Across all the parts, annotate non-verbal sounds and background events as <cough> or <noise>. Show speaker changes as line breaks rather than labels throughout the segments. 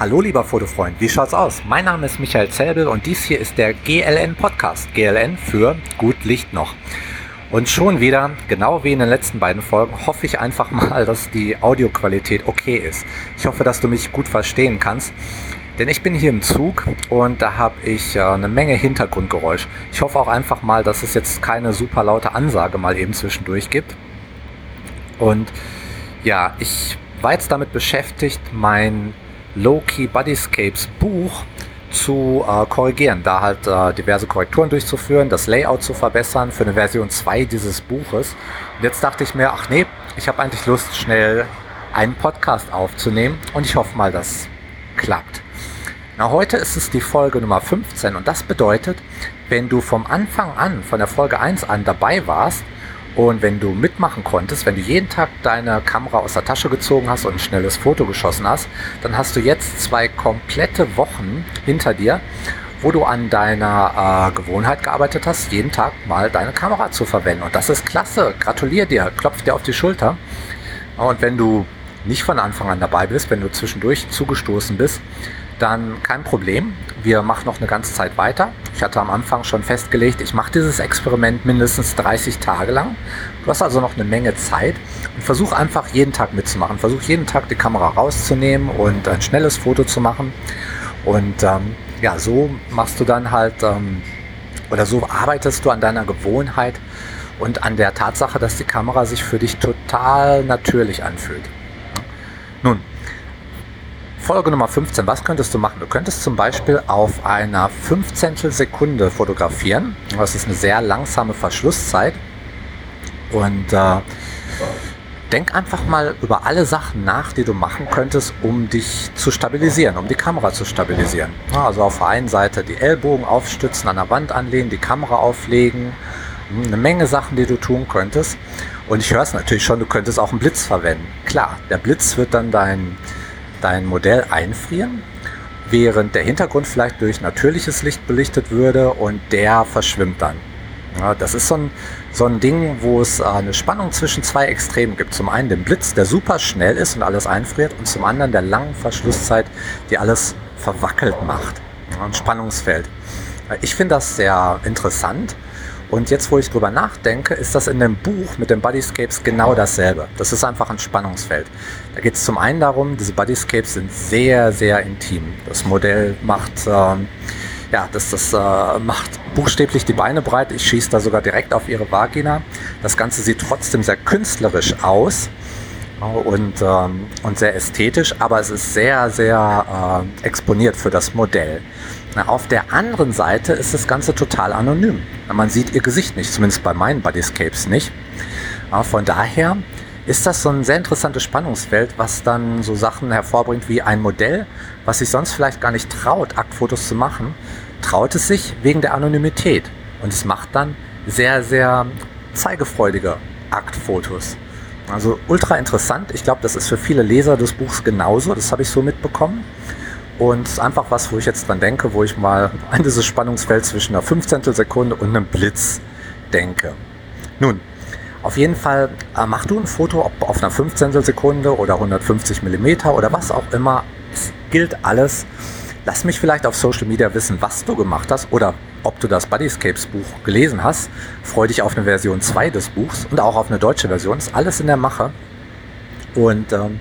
Hallo lieber Fotofreund, wie schaut's aus? Mein Name ist Michael Zelbel und dies hier ist der GLN Podcast. GLN für Gut Licht noch. Und schon wieder, genau wie in den letzten beiden Folgen, hoffe ich einfach <laughs> mal, dass die Audioqualität okay ist. Ich hoffe, dass du mich gut verstehen kannst. Denn ich bin hier im Zug und da habe ich äh, eine Menge Hintergrundgeräusch. Ich hoffe auch einfach mal, dass es jetzt keine super laute Ansage mal eben zwischendurch gibt. Und ja, ich war jetzt damit beschäftigt, mein Low-Key Bodyscapes Buch zu äh, korrigieren, da halt äh, diverse Korrekturen durchzuführen, das Layout zu verbessern für eine Version 2 dieses Buches. Und jetzt dachte ich mir, ach nee, ich habe eigentlich Lust, schnell einen Podcast aufzunehmen und ich hoffe mal, das klappt. Na, heute ist es die Folge Nummer 15 und das bedeutet, wenn du vom Anfang an, von der Folge 1 an dabei warst, und wenn du mitmachen konntest, wenn du jeden Tag deine Kamera aus der Tasche gezogen hast und ein schnelles Foto geschossen hast, dann hast du jetzt zwei komplette Wochen hinter dir, wo du an deiner äh, Gewohnheit gearbeitet hast, jeden Tag mal deine Kamera zu verwenden. Und das ist klasse. Gratuliere dir, klopf dir auf die Schulter. Und wenn du nicht von Anfang an dabei bist, wenn du zwischendurch zugestoßen bist, dann kein Problem. Wir machen noch eine ganze Zeit weiter. Ich hatte am Anfang schon festgelegt, ich mache dieses Experiment mindestens 30 Tage lang. Du hast also noch eine Menge Zeit und versuch einfach jeden Tag mitzumachen. Versuch jeden Tag die Kamera rauszunehmen und ein schnelles Foto zu machen. Und ähm, ja, so machst du dann halt ähm, oder so arbeitest du an deiner Gewohnheit und an der Tatsache, dass die Kamera sich für dich total natürlich anfühlt. Folge Nummer 15, was könntest du machen? Du könntest zum Beispiel auf einer 15. Sekunde fotografieren. Das ist eine sehr langsame Verschlusszeit. Und äh, denk einfach mal über alle Sachen nach, die du machen könntest, um dich zu stabilisieren, um die Kamera zu stabilisieren. Also auf der einen Seite die Ellbogen aufstützen, an der Wand anlehnen, die Kamera auflegen. Eine Menge Sachen, die du tun könntest. Und ich höre es natürlich schon, du könntest auch einen Blitz verwenden. Klar, der Blitz wird dann dein dein Modell einfrieren, während der Hintergrund vielleicht durch natürliches Licht belichtet würde und der verschwimmt dann. Ja, das ist so ein, so ein Ding, wo es eine Spannung zwischen zwei Extremen gibt. Zum einen den Blitz, der super schnell ist und alles einfriert, und zum anderen der langen Verschlusszeit, die alles verwackelt macht. Ja, ein Spannungsfeld. Ich finde das sehr interessant und jetzt, wo ich drüber nachdenke, ist das in dem Buch mit den Bodyscapes genau dasselbe. Das ist einfach ein Spannungsfeld. Da geht es zum einen darum, diese Bodyscapes sind sehr, sehr intim. Das Modell macht, ähm, ja, das, das äh, macht buchstäblich die Beine breit. Ich schieße da sogar direkt auf ihre Vagina. Das Ganze sieht trotzdem sehr künstlerisch aus und, ähm, und sehr ästhetisch, aber es ist sehr, sehr äh, exponiert für das Modell. Auf der anderen Seite ist das Ganze total anonym. Man sieht ihr Gesicht nicht, zumindest bei meinen Bodyscapes nicht. Aber von daher ist das so ein sehr interessantes Spannungsfeld, was dann so Sachen hervorbringt wie ein Modell, was sich sonst vielleicht gar nicht traut, Aktfotos zu machen, traut es sich wegen der Anonymität. Und es macht dann sehr, sehr zeigefreudige Aktfotos. Also ultra interessant. Ich glaube, das ist für viele Leser des Buchs genauso. Das habe ich so mitbekommen. Und einfach was, wo ich jetzt dran denke, wo ich mal an dieses Spannungsfeld zwischen einer 15. Sekunde und einem Blitz denke. Nun, auf jeden Fall äh, mach du ein Foto, ob auf einer 15. Sekunde oder 150 mm oder was auch immer. Es gilt alles. Lass mich vielleicht auf Social Media wissen, was du gemacht hast oder ob du das Bodyscapes Buch gelesen hast. Freue dich auf eine Version 2 des Buchs und auch auf eine deutsche Version. Ist alles in der Mache. Und ähm,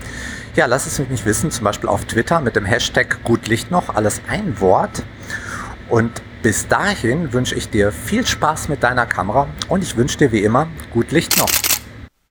ja, lass es mich wissen, zum Beispiel auf Twitter mit dem Hashtag Gutlicht noch, alles ein Wort. Und bis dahin wünsche ich dir viel Spaß mit deiner Kamera und ich wünsche dir wie immer gut Licht noch.